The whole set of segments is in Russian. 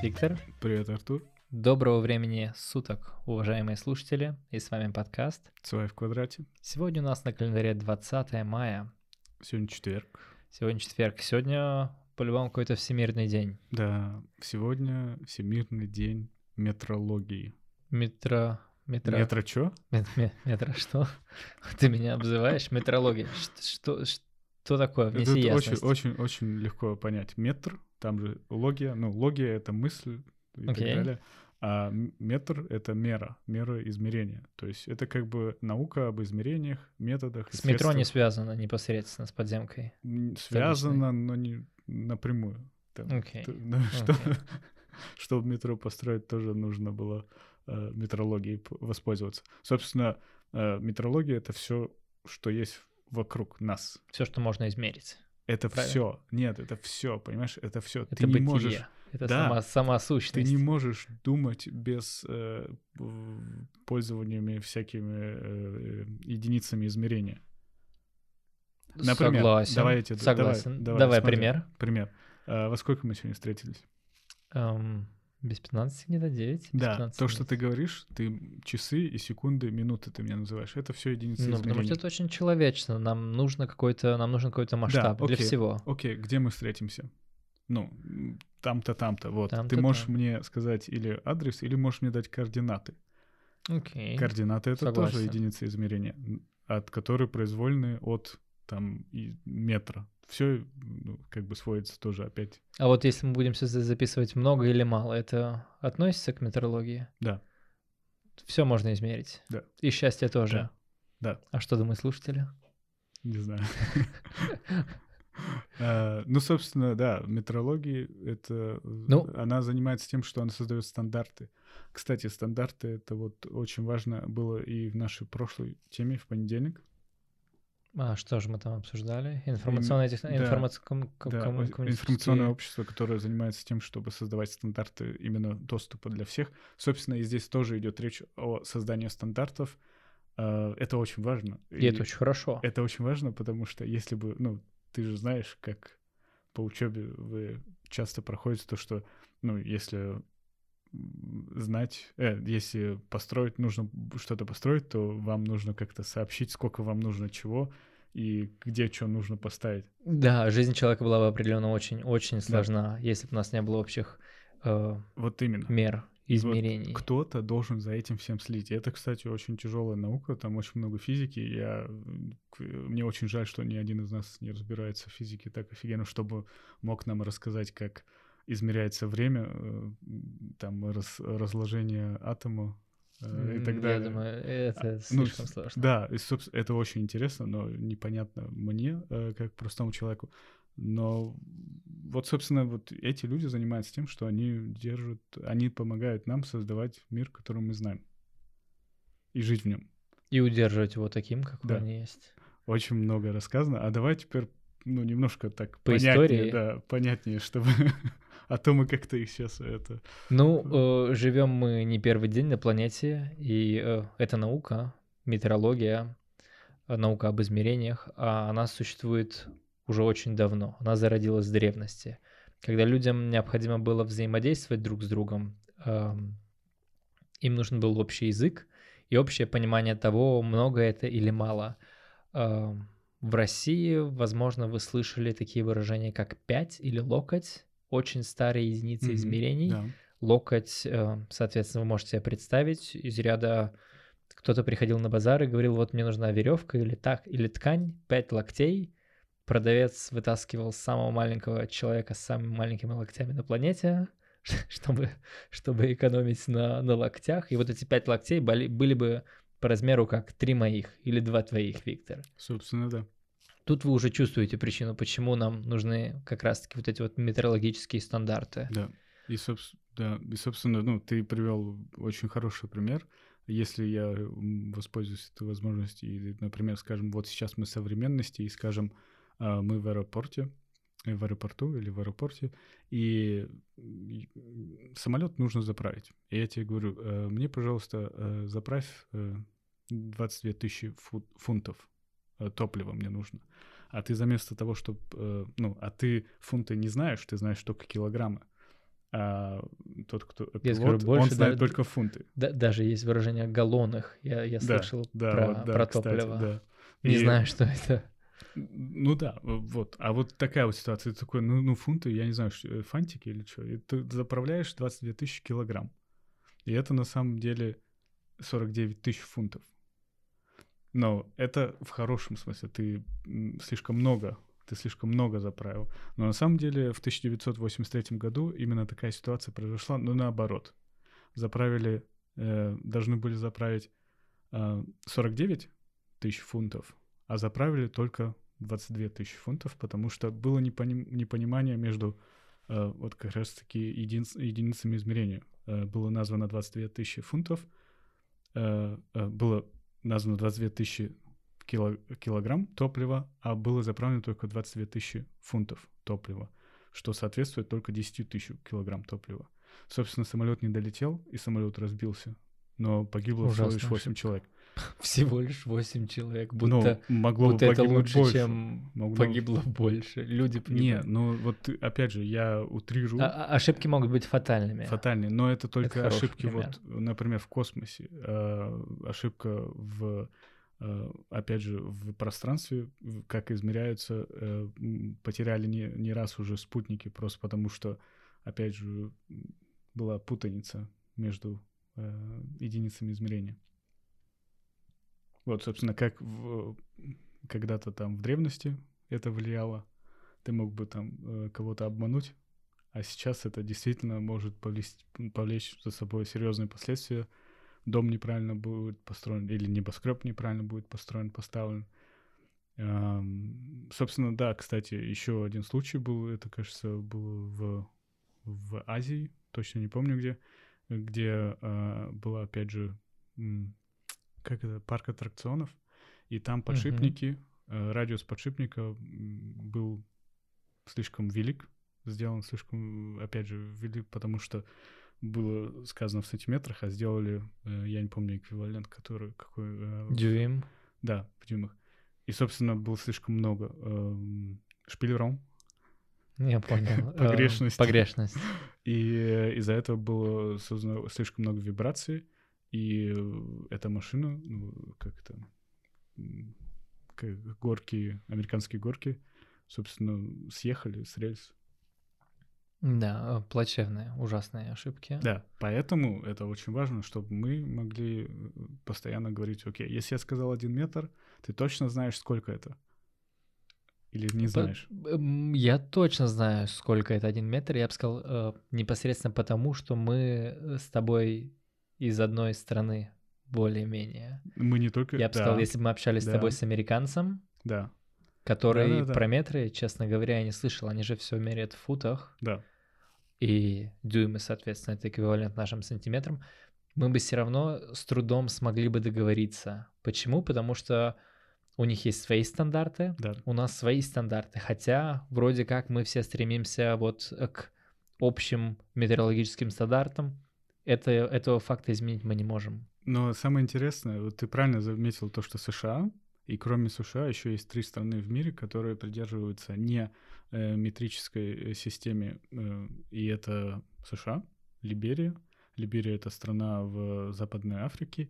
Привет, Виктор. Привет, Артур. Доброго времени суток, уважаемые слушатели. И с вами подкаст. Свай в квадрате. Сегодня у нас на календаре 20 мая. Сегодня четверг. Сегодня четверг. Сегодня по-любому какой-то всемирный день. Да, сегодня всемирный день метрологии. Метро... Метро... Метро? Мет- ме- Метро что? Ты меня обзываешь? Метрология. Что, что, что такое? Это Внеси очень, ясность. очень, очень легко понять. Метр, там же логия, ну, логия — это мысль и так Окей. далее. А метр — это мера, мера измерения. То есть это как бы наука об измерениях, методах. С метро не связано непосредственно с подземкой. Связано, но не напрямую. Там, Окей. т- ну, что, чтобы метро построить, тоже нужно было э, метрологией воспользоваться. Собственно, э, метрология — это все, что есть вокруг нас. Все, что можно измерить. Это Правильно. все. Нет, это все, понимаешь? Это все. Это Ты не бытие. можешь, Это Да. сама, сама ты сущность. не можешь думать без э, пользованиями всякими э, единицами измерения. Например, Согласен. давай я тебе- Согласен. давай, Давай, давай, смотри. пример. Пример. А, во сколько мы сегодня встретились? Эм, без 15 где-то 9? без Да, 15 то, что минут. ты говоришь, ты часы и секунды, минуты ты меня называешь. Это все единицы Ну, потому что измерения. это очень человечно. Нам нужно какой-то, нам нужен какой-то масштаб для окей. всего. Окей, где мы встретимся? Ну, там-то, там-то. Вот. Там-то, ты можешь там. мне сказать или адрес, или можешь мне дать координаты. Окей. Координаты это тоже согласен. единицы измерения, от которой произвольны от там метра. Все как бы сводится тоже опять. А вот если мы будем записывать много или мало, это относится к метрологии? Да. Все можно измерить. Да. И счастье тоже. Да. А что думают слушатели? Не знаю. А, Ну, собственно, да, метрология это Ну. она занимается тем, что она создает стандарты. Кстати, стандарты это вот очень важно было и в нашей прошлой теме в понедельник. А что же мы там обсуждали? Информационное тех... да, Да, ком- о- коммунистические- информационное общество, которое занимается тем, чтобы создавать стандарты именно доступа для всех. Собственно, и здесь тоже идет речь о создании стандартов. А, Это очень важно. И это очень хорошо. Это очень важно, потому что если бы, ну, ты же знаешь, как по учебе вы часто проходите то, что, ну, если знать, э, если построить, нужно что-то построить, то вам нужно как-то сообщить, сколько вам нужно чего и где что нужно поставить. Да, жизнь человека была бы определенно очень-очень сложна, если бы у нас не было общих э, Вот именно. мер, И вот измерений. Кто-то должен за этим всем следить. Это, кстати, очень тяжелая наука, там очень много физики. Я, мне очень жаль, что ни один из нас не разбирается в физике так офигенно, чтобы мог нам рассказать, как измеряется время, э, там раз- разложение атома э, и так далее. Я думаю, это А, ну, слишком сложно. Да, и, собственно, это очень интересно, но непонятно мне, э, как простому человеку. Но вот, собственно, вот эти люди занимаются тем, что они держат, они помогают нам создавать мир, который мы знаем, и жить в нем. И удерживать его таким, какой Да. он есть. Очень много рассказано. А давай теперь, ну, немножко так По понятнее, истории? да, понятнее, чтобы... А то мы как-то их сейчас это... Ну, живем мы не первый день на планете, и э, эта наука, метеорология, э, наука об измерениях, а она существует уже очень давно. Она зародилась в древности, когда людям необходимо было взаимодействовать друг с другом. эм, Им нужен был общий язык и общее понимание того, много это или мало. Эм, В России, возможно, вы слышали такие выражения, как «пять» или «локоть», очень старые единицы Мгм, измерений. Да. Локоть, э, соответственно, вы можете себе представить из ряда кто-то приходил на базар и говорил, вот мне нужна веревка или так, или ткань, пять локтей. Продавец вытаскивал самого маленького человека с самыми маленькими локтями на планете, чтобы, чтобы экономить на, на локтях. И вот эти пять локтей были, были бы по размеру как три моих или два твоих, Виктор. Собственно, да. Тут вы уже чувствуете причину, почему нам нужны как раз-таки вот эти вот метеорологические стандарты. Да. И, да. и, собственно, ну, ты привел очень хороший пример. Если я воспользуюсь этой возможностью, и, например, скажем, вот сейчас мы в современности, и скажем, а, мы в аэропорте, э, в аэропорту или в аэропорте, и самолет нужно заправить. И я тебе говорю, э, мне, пожалуйста, э, заправь э, 22 тысячи фу- фунтов э, топлива мне нужно. А ты заместо того, чтобы... ну, а ты фунты не знаешь, ты знаешь только килограммы. а тот, кто Я пилот, скажу больше, он знает да, только фунты. Да- даже есть выражение галлонах. Я, я слышал да, про, вот, да, про кстати, топливо. да. Не И- знаю, что это. Ну да, вот. А вот такая вот ситуация. Ты такой, ну, ну фунты, я не знаю, э, фантики или что. И ты заправляешь 22 тысячи килограмм. И это на самом деле 49 тысяч фунтов. Но это в хорошем смысле. Ты слишком много, ты слишком много заправил. Но на самом деле в 1983 году именно такая ситуация произошла, но наоборот. Заправили, э, должны были заправить э, 49 тысяч фунтов, а заправили только 22 тысячи фунтов, потому что было непони- непонимание между э, вот как раз-таки единиц- единицами измерения. Э, было названо 22 тысячи фунтов, э, э, было названо 22 тысячи кило- килограмм топлива, а было заправлено только 22 тысячи фунтов топлива, что соответствует только 10 тысяч килограмм топлива. Собственно, самолет не долетел, и самолет разбился, но погибло всего лишь Ужасная 8 ошибка. человек. Всего лишь 8 человек. Ну, Будто, могло бы будто это лучше, больше. чем Могло- погибло больше. Люди Не, погибли. ну вот опять же, я утрирую А- а- ошибки могут быть фатальными. фатальные, но это только хороший ошибки, пример. вот, например, в космосе, э, ошибка в, э, опять же, в пространстве, как измеряются, э, потеряли не, не раз уже спутники, просто потому что, опять же, была путаница между э, единицами измерения. Вот, собственно, как в- когда-то там в древности это влияло, ты мог бы там э, кого-то обмануть, а сейчас это действительно может повлечь, повлечь за собой серьезные последствия. Дом неправильно будет построен, или небоскреб неправильно будет построен, поставлен. Собственно, да, кстати, еще один случай был, это, кажется, был в, в Азии, точно не помню где, где э, была, опять же, как это, парк аттракционов, и там подшипники, э, радиус подшипника был слишком велик, сделан слишком, опять же, велик, потому что было сказано в сантиметрах, а сделали, э, я не помню эквивалент, который какой. э, Дюйм. Да, в дюймах. И, собственно, было слишком много эм, шпилером, Я понял. Погрешность. Погрешность. и из-за этого было создано слишком много вибраций, и э, эта машина, ну, как это, как горки, американские горки, собственно, съехали с рельс. Да, э, плачевные, ужасные ошибки. Да, поэтому это очень важно, чтобы мы могли э, постоянно говорить, окей, если я сказал один метр, ты точно знаешь, сколько это? Или не знаешь? Я точно знаю, сколько это один метр. Я бы сказал, непосредственно потому, что мы с тобой из одной страны более-менее. Мы не только... Я бы да, сказал, если бы мы общались с да. тобой с американцем, Да, который Да-да-да. про метры, честно говоря, я не слышал. Они же все меряют в футах. да. и дюймы, соответственно, это эквивалент нашим сантиметрам, мы бы все равно с трудом смогли бы договориться. Почему? Потому что у них есть свои стандарты, Да, у нас свои стандарты, хотя вроде как мы все стремимся вот к общим метеорологическим стандартам. Это, этого факта изменить мы не можем. Но самое интересное, вот ты правильно заметил то, что США, и кроме США еще есть три страны в мире, которые придерживаются не э, метрической э, системе, э, и это США, Либерия. Либерия — это страна в Западной Африке,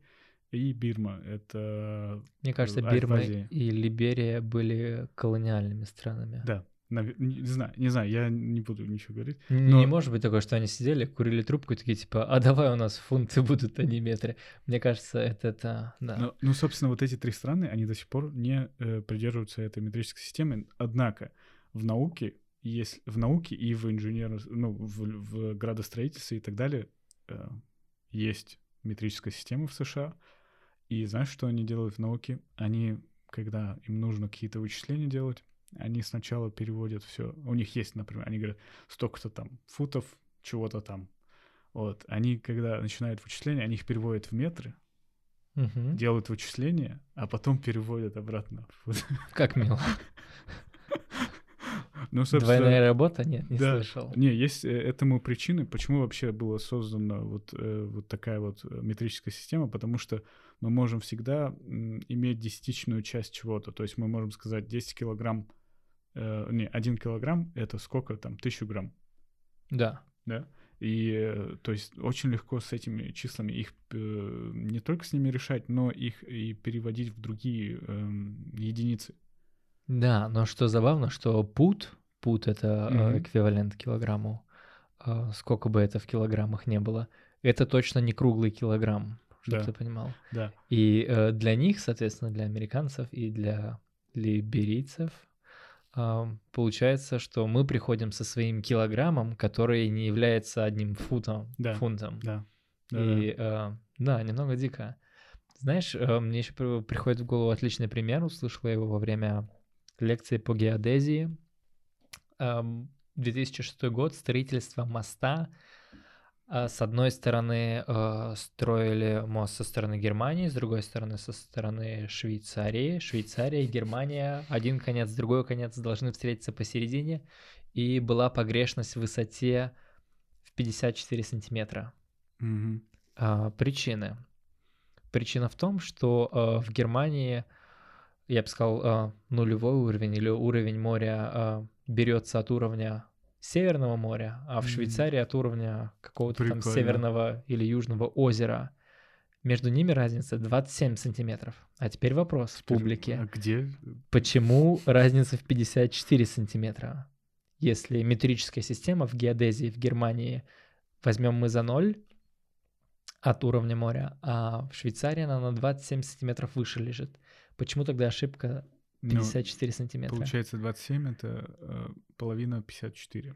и Бирма — это... Мне кажется, в Бирма и Либерия были колониальными странами. Да, не, знаю, не знаю, я не буду ничего говорить. Не, Но- не может быть такое, что они сидели, курили трубку и такие типа, а давай у нас фунты будут, а не метры. Мне кажется, это, это да. Ну, ну, собственно, вот эти три страны, они до сих пор не э, придерживаются этой метрической системы. Однако в науке, есть, в науке и в инженер, ну, в, в градостроительстве и так далее э, есть метрическая система в США. И знаешь, что они делают в науке? Они, когда им нужно какие-то вычисления делать, они сначала переводят все. У них есть, например, они говорят, столько-то там футов, чего-то там. Вот. Они, когда начинают вычисления, они их переводят в метры, Мгм. делают вычисления, а потом переводят обратно. Как мило. Ну, собственно, Двойная работа? Нет, не да. слышал. Не, есть э, этому причины, почему вообще была создана вот, э, вот такая вот э, метрическая система, потому что мы можем всегда иметь десятичную часть чего-то. То есть мы можем сказать 10 килограмм, э, не, 1 килограмм — это сколько там, 1000 грамм, Да. да? И, э, то есть, очень легко с этими числами их э, не только с ними решать, но их и переводить в другие э, единицы. Да, но что забавно, что пут, пут это mm-hmm. эквивалент килограмму, э, сколько бы это в килограммах не было, это точно не круглый килограмм, чтобы да. ты понимал. Да. И э, для них, соответственно, для американцев и для либерийцев, получается, что мы приходим со своим килограммом, который не является одним футом, да, фунтом. Да. да и да. да, немного дико. Знаешь, э, мне еще приходит в голову отличный пример, услышал я его во время лекции по геодезии. 2006 год, строительство моста с одной стороны э, строили мост со стороны Германии, с другой стороны со стороны Швейцарии. Швейцария и Германия, один конец, другой конец должны встретиться посередине. И была погрешность в высоте в 54 сантиметра. Mm-hmm. А, причины. Причина в том, что э, в Германии, я бы сказал, э, нулевой уровень или уровень моря берется от уровня Северного моря, а в Швейцарии от уровня какого-то там северного или южного озера. Между ними разница 27 сантиметров. А теперь вопрос теперь, публике. А где? Почему разница в 54 сантиметра? Если метрическая система в геодезии в Германии возьмем мы за ноль от уровня моря, а в Швейцарии она на 27 сантиметров выше лежит. Почему тогда ошибка 54 ну, сантиметра. Получается 27 это э, половина 54.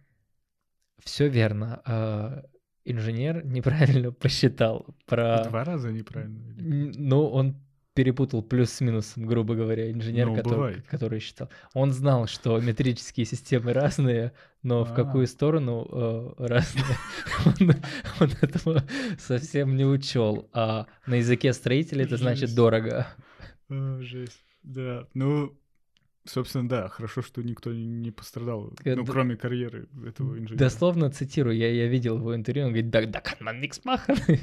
Все верно. Э, инженер неправильно посчитал про... Два раза неправильно? Ну, он перепутал плюс с минусом, грубо говоря, инженер, ну, который, который считал. Он знал, что метрические системы разные, но А-а-а. в какую сторону э, разные, он, он этого совсем не учел. А на языке строителей это значит дорого. О, жесть. Да, ну, собственно, да, хорошо, что никто не пострадал, э, ну, кроме карьеры этого инженера. Дословно цитирую, я, я видел его интервью, он говорит, да, да, kann никс nichts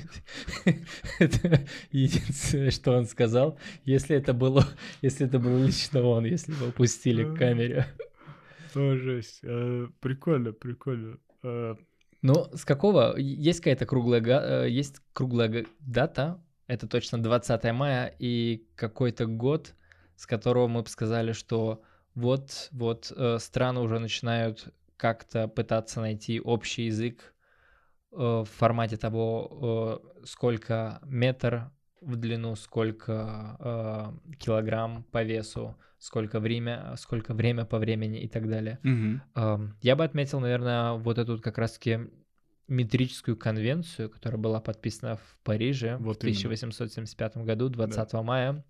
Это единственное, что он сказал, если это было, если это было лично он, если его пустили к камере. О, жесть. Э, прикольно, прикольно. Э, ну, с какого? Есть какая-то круглая, есть круглая дата, это точно 20 мая, и какой-то год, с которого мы бы сказали, что вот, вот э, страны уже начинают как-то пытаться найти общий язык э, в формате того, э, сколько метр в длину, сколько э, килограмм по весу, сколько время, сколько время по времени и так далее. Mm-hmm. Э, я бы отметил, наверное, вот эту как раз-таки метрическую конвенцию, которая была подписана в Париже вот в 1875 году, 20 да. мая.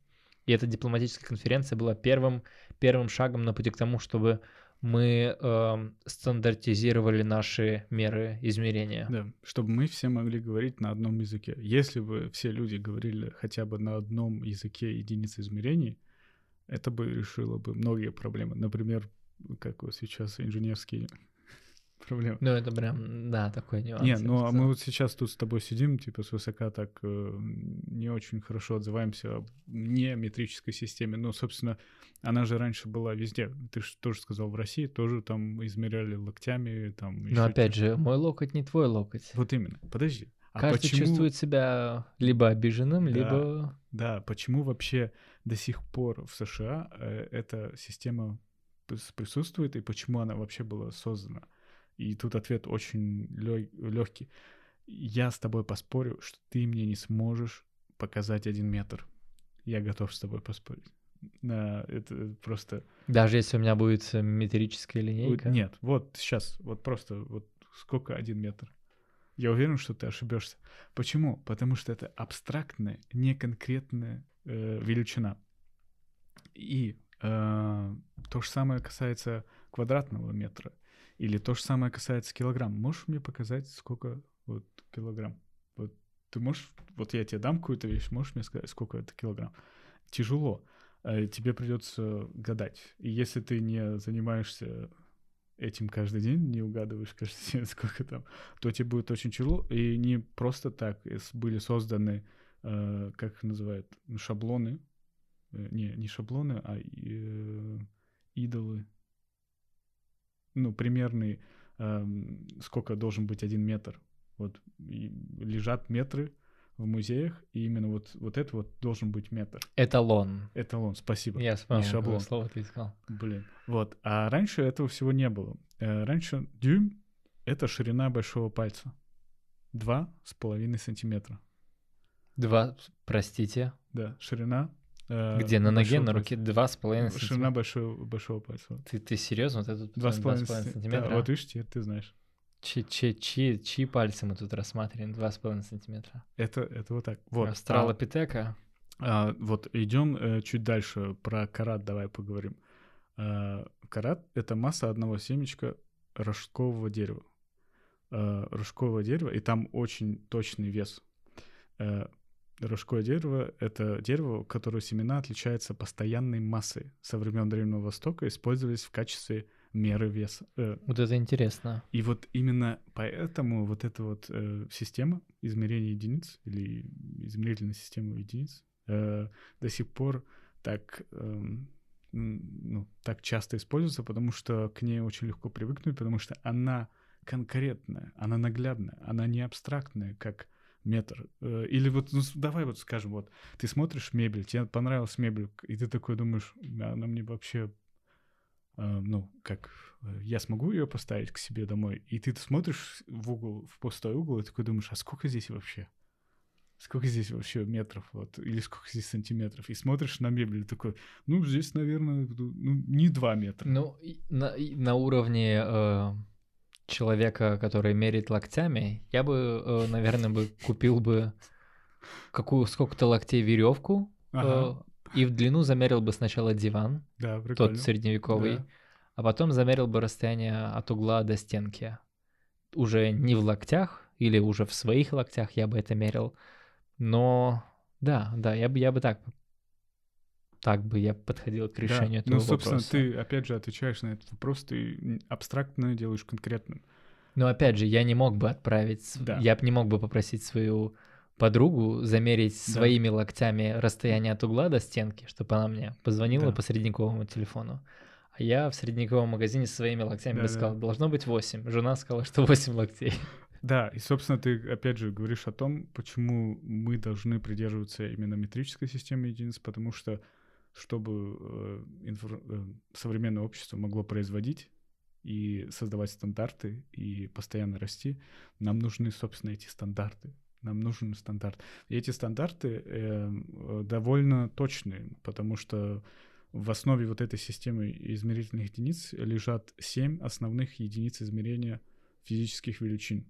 И эта дипломатическая конференция была первым, первым шагом на пути к тому, чтобы мы э, стандартизировали наши меры измерения. Да, чтобы мы все могли говорить на одном языке. Если бы все люди говорили хотя бы на одном языке единицы измерений, это бы решило бы многие проблемы. Например, как вот сейчас инженерские проблема. Ну, это прям, да, такой нюанс. Не, ну, а мы вот сейчас тут с тобой сидим, типа, с высока так э, не очень хорошо отзываемся о неметрической системе. Ну, собственно, она же раньше была везде. Ты же тоже сказал, в России тоже там измеряли локтями, там... Но опять же, мой локоть не твой локоть. Вот именно. Подожди. А Каждый почему... чувствует себя либо обиженным, да, либо... Да, почему вообще до сих пор в США э, эта система присутствует и почему она вообще была создана? И тут ответ очень легкий. Я с тобой поспорю, что ты мне не сможешь показать один метр. Я готов с тобой поспорить. Да, это просто... Даже если у меня будет метрическая линейка? Нет, вот сейчас, вот просто, вот сколько один метр? Я уверен, что ты ошибешься. Почему? Потому что это абстрактная, неконкретная э, величина. И э, то же самое касается квадратного метра. Или то же самое касается килограмм. Можешь мне показать, сколько вот килограмм? Вот ты можешь, вот я тебе дам какую-то вещь, можешь мне сказать, сколько это килограмм? Тяжело. Э, тебе придется гадать. И если ты не занимаешься этим каждый день, не угадываешь каждый день, сколько там, то тебе будет очень тяжело. И не просто так были созданы, э, как их называют, шаблоны. Э, не, не шаблоны, а идолы ну, примерный, э, сколько должен быть один метр. Вот лежат метры в музеях, и именно вот, вот это вот должен быть метр. Эталон. Эталон, спасибо. Я вспомнил, шаблон. слово ты искал. Блин. Вот. А раньше этого всего не было. Э, Раньше дюйм — это ширина большого пальца. Два с половиной сантиметра. Два, простите. Да, ширина. Э, Где, на ноге, на руке? Два с половиной Ширина сантиметра? большого, большого пальца. Ты, ты серьезно? Вот это Два с половиной сантиметра? Да, вот видишь, теперь ты знаешь. Чи, чи, чи, чьи пальцы мы тут рассматриваем? Два с половиной сантиметра. Это, это вот так. Вот. А- Австралопитека. А, вот идем э, чуть дальше про карат давай поговорим. А, карат — это масса одного семечка рожкового дерева. А, рожковое дерево, и там очень точный вес. А, рожковое дерево — это дерево, у которого семена отличаются постоянной массой. Со времен Древнего Востока использовались в качестве меры веса. Э, Вот это интересно. и вот именно поэтому вот эта вот э, система измерения единиц или измерительная система единиц э, до сих пор так, м, ну, так часто используется, потому что к ней очень легко привыкнуть, потому что она конкретная, она наглядная, она не абстрактная, как метр. Э, Или вот, ну, давай вот скажем, вот ты смотришь мебель, тебе понравилась мебель, и ты такой думаешь, «Да, она мне вообще э, ну, как э, я смогу ее поставить к себе домой, и ты смотришь в угол, в пустой угол, и такой думаешь, а сколько здесь вообще? Сколько здесь вообще метров, вот, или сколько здесь сантиметров? И смотришь на мебель, и такой, ну, здесь, наверное, ну, не два метра. Ну, на, на уровне э, человека, который меряет локтями, я бы, э, наверное, бы купил бы какую сколько-то локтей веревку Ага. и в длину замерил бы сначала диван, да, прикольно. тот средневековый, Да. а потом замерил бы расстояние от угла до стенки. Уже не в локтях или уже в своих локтях я бы это мерил, но да, да, я бы, я бы так, так бы я подходил к Да. решению этого Ну, собственно, вопроса. ты, опять же, отвечаешь на этот вопрос, ты абстрактно делаешь конкретным. Но опять же, я не мог бы отправить, Да. я бы не мог бы попросить свою подругу замерить Да. своими локтями расстояние от угла до стенки, чтобы она мне позвонила Да. по средневековому телефону. А я в средневековом магазине своими локтями бы Да-да. сказал, должно быть 8. Жена сказала, что 8 локтей. Да, и, собственно, ты, опять же, говоришь о том, почему мы должны придерживаться именно метрической системы единиц, потому что, чтобы э, инфра- э, современное общество могло производить и создавать стандарты и постоянно расти, нам нужны, собственно, эти стандарты. Нам нужен стандарт. И эти стандарты э, э, довольно точные, потому что в основе вот этой системы измерительных единиц лежат семь основных единиц измерения физических величин.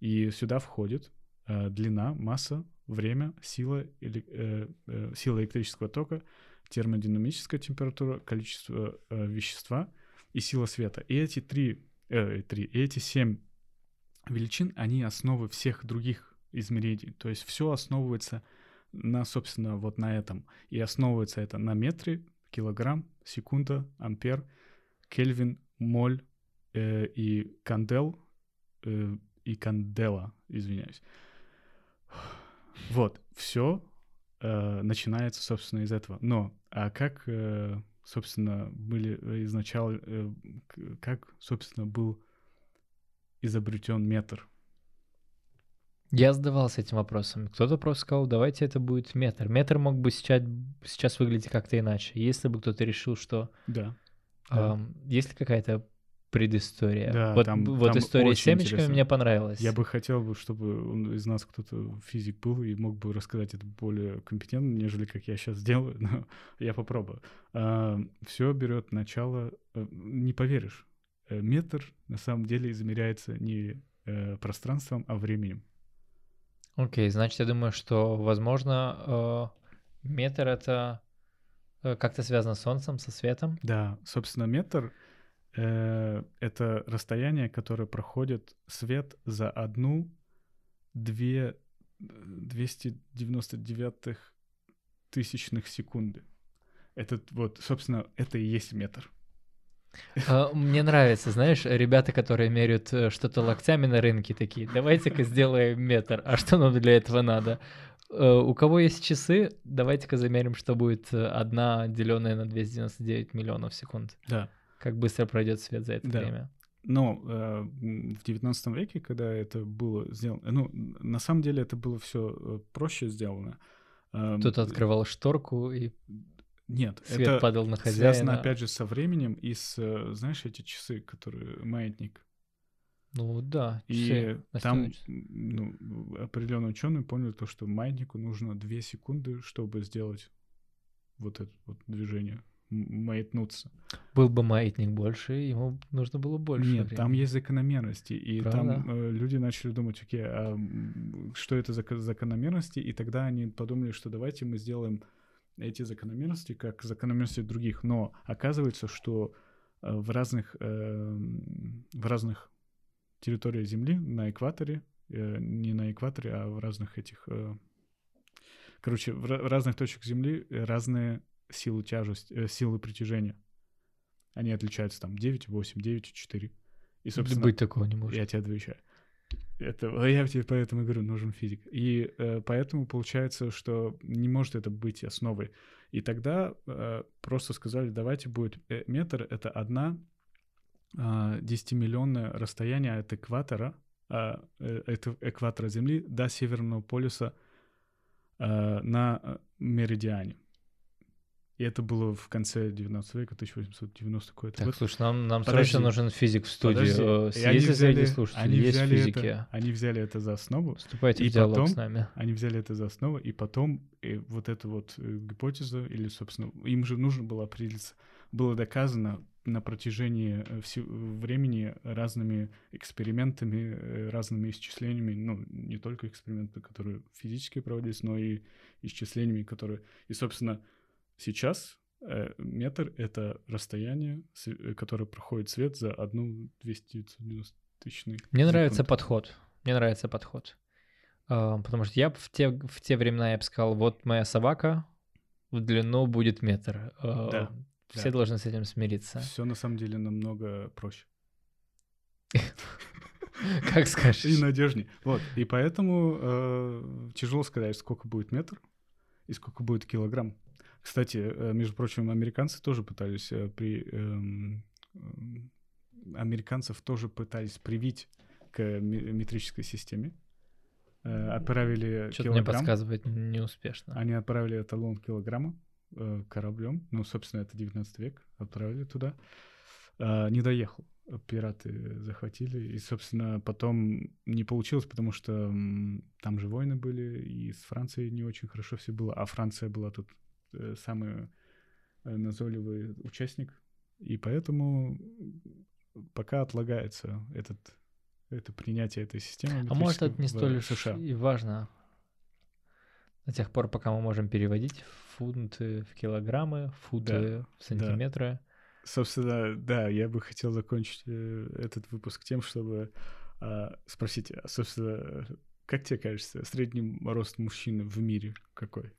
И сюда входит э, длина, масса, время, сила, эли- э, э, сила электрического тока, термодинамическая температура, количество э, вещества и сила света. И эти три, э, три, и эти семь величин, они основы всех других измерений. То есть все основывается на, собственно, вот на этом. И основывается это на метре, килограмм, секунда, ампер, кельвин, моль э, и кандел, э, и кандела, извиняюсь. Вот, все начинается, собственно, из этого. Но, а как, э, собственно, были изначально, э, к- как, собственно, был изобретен метр? Я задавался этим вопросом. Кто-то просто сказал, давайте это будет метр. Метр мог бы сейчас, сейчас выглядеть как-то иначе. Если бы кто-то решил, что... Да. Да. ам, есть ли какая-то предыстория? Да, вот там- вот там история с семечками интересно. мне понравилась. Я бы хотел, бы, чтобы из нас кто-то физик был и мог бы рассказать это более компетентно, нежели как я сейчас делаю, но я попробую. Все берет начало, э, не поверишь, э, метр на самом деле измеряется не э, пространством, а временем. Окей, значит, я думаю, что, возможно, метр это как-то связано с Солнцем, со светом. Да, собственно, метр это расстояние, которое проходит свет за одну две 299 тысячных секунды. Это вот, собственно, это и есть метр. А, Мне нравится, знаешь, ребята, которые меряют э, что-то локтями на рынке, такие, давайте-ка сделаем метр. А что нам для этого надо? Э, У кого есть часы, давайте-ка замерим, что будет э, одна деленная на 299 миллионов секунд. Да. Как быстро пройдет свет за это Да. время. Но э, в 19 веке, когда это было сделано, ну, на самом деле это было все проще сделано. Эм, Кто-то открывал шторку и нет, свет это падал на хозяина. связано опять же со временем и с, знаешь, эти часы, которые маятник. Ну да. И там ну, определенные ученые поняли то, что маятнику нужно 2 секунды, чтобы сделать вот это вот движение, маятнуться. Был бы маятник больше, ему нужно было больше. Нет, времени. там есть закономерности, и Правда? там э, люди начали думать, окей, а что это за закономерности, и тогда они подумали, что давайте мы сделаем эти закономерности как закономерности других, но оказывается, что э, в разных э, в разных территория Земли на экваторе, э, не на экваторе, а в разных этих... Э, короче, в разных точках Земли разные силы тяжести, э, силы притяжения. Они отличаются там 9, 8, 9, 4. И, собственно, быть такого не может. Я тебе отвечаю. Это, я тебе поэтому говорю, нужен физик. И э, поэтому получается, что не может это быть основой. И тогда э, просто сказали, давайте будет э, метр — это одна 10-миллионное а, расстояние от экватора, а, э, это экватора Земли до Северного полюса а, на меридиане. И это было в конце 19 века, 1890 какой-то Так, год. слушай, нам, нам срочно нужен физик в студии. Подожди. Съезди среди слушателей, они есть взяли физики. Это, они взяли это за основу. Вступайте и в диалог потом, с нами. Они взяли это за основу, и потом и вот эту вот э, гипотезу, или, собственно, им же нужно было определиться, было доказано на протяжении э, времени разными экспериментами, э, разными исчислениями, ну, не только эксперименты, которые физически проводились, но и исчислениями, которые... И, собственно, сейчас э, метр — это расстояние, которое проходит свет за одну 290 тысячную. Мне нравится подход. Мне нравится подход. А, потому что я в те, в те времена я бы сказал, вот моя собака в длину будет метр. А, да. Все да. должны с этим смириться. Все на самом деле намного проще. Как скажешь. И надежнее. Вот. И поэтому э, тяжело сказать, сколько будет метр и сколько будет килограмм. Кстати, э, между прочим, американцы тоже пытались э, при... Эм, американцев тоже пытались привить к метрической системе. Отправили Что-то мне подсказывает неуспешно. Они отправили эталон килограмма э, кораблем, ну, собственно, это 19 век, отправили туда, э, не доехал. Пираты захватили, и, собственно, потом не получилось, потому что там же войны были, и с Францией не очень хорошо все было, а Франция была тут э, самый э, назойливый участник, и поэтому пока отлагается этот это принятие этой системы. А может, это не столь США. и важно до тех пор, пока мы можем переводить фунты в килограммы, футы да, в сантиметры. Да. Собственно, да, я бы хотел закончить э, этот выпуск тем, чтобы э, спросить, а, собственно, как тебе кажется, средний рост мужчины в мире какой?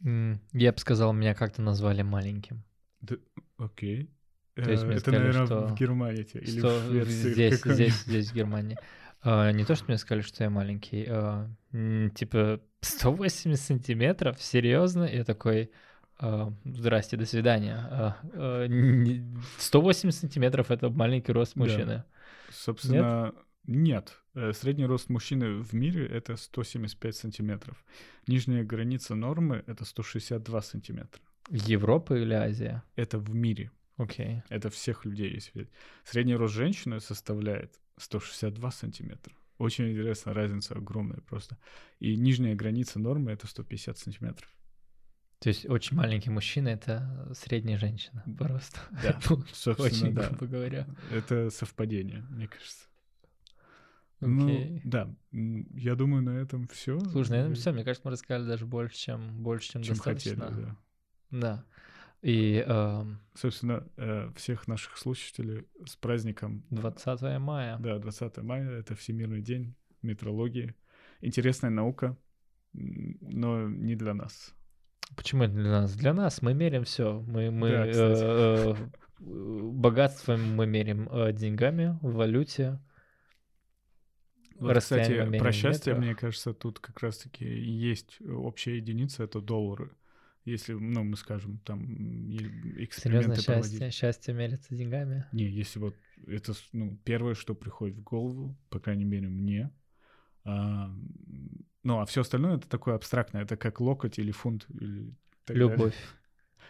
Я бы сказал, меня как-то назвали маленьким. Да, окей. То есть мне Это, сказали, наверное, что в Германии или в Швеции? Здесь, здесь, здесь, в Германии. Uh, не то, что мне сказали, что я маленький, uh, типа 180 сантиметров, серьезно? Я такой, uh, здрасте, до свидания. 180 сантиметров — это маленький рост мужчины. Да. Собственно, нет? Нет. Э, средний рост мужчины в мире — это 175 сантиметров. Нижняя граница нормы — это 162 сантиметра. Европа или Азия? Это в мире. Окей. Okay. Это всех людей есть. Средний рост женщины составляет 162 сантиметра. Очень интересно, разница огромная просто. И нижняя граница нормы — это 150 сантиметров. То есть очень маленький мужчина — это средняя женщина просто. Да, собственно, очень да. грубо говоря. Это совпадение, мне кажется. Okay. Ну, да, я думаю, на этом все. Слушай, на этом все. Мне кажется, мы рассказали даже больше, чем больше, чем, чем достаточно. хотели, да. Да. И, э, собственно, э, всех наших слушателей с праздником. 20 мая. Да, 20 мая — это Всемирный день метрологии. Интересная наука, но не для нас. Почему для нас? Для нас мы меряем все. Мы, мы да, э, э, богатством мы мерим э, деньгами, в валюте. Вот, кстати, про счастье, мне кажется, тут как раз-таки есть общая единица — это доллары. Если, ну, мы скажем, там Серьезно, эксперименты счастье, проводить. счастье мерится деньгами? Не, если вот это, ну, первое, что приходит в голову, по крайней мере, мне. А, ну, а все остальное это такое абстрактное. Это как локоть или фунт. Или так далее. Любовь. Это,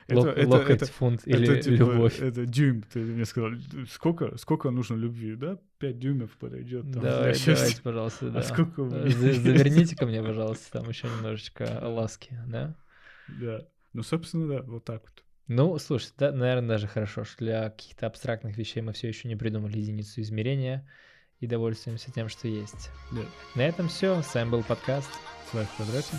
Лок- это- локоть, это- фунт это или типа, любовь. Это дюйм, ты мне сказал. Сколько, сколько нужно любви, да? Пять дюймов подойдет там, для Давай, счастья. давайте, пожалуйста, да. А сколько? Заверните ко мне, пожалуйста, там еще немножечко ласки, да? Да. Ну, собственно, да, вот так вот. Ну, слушай, да, наверное, даже хорошо, что для каких-то абстрактных вещей мы все еще не придумали единицу измерения и довольствуемся тем, что есть. Да. На этом все. С вами был подкаст. Слайд в квадрате.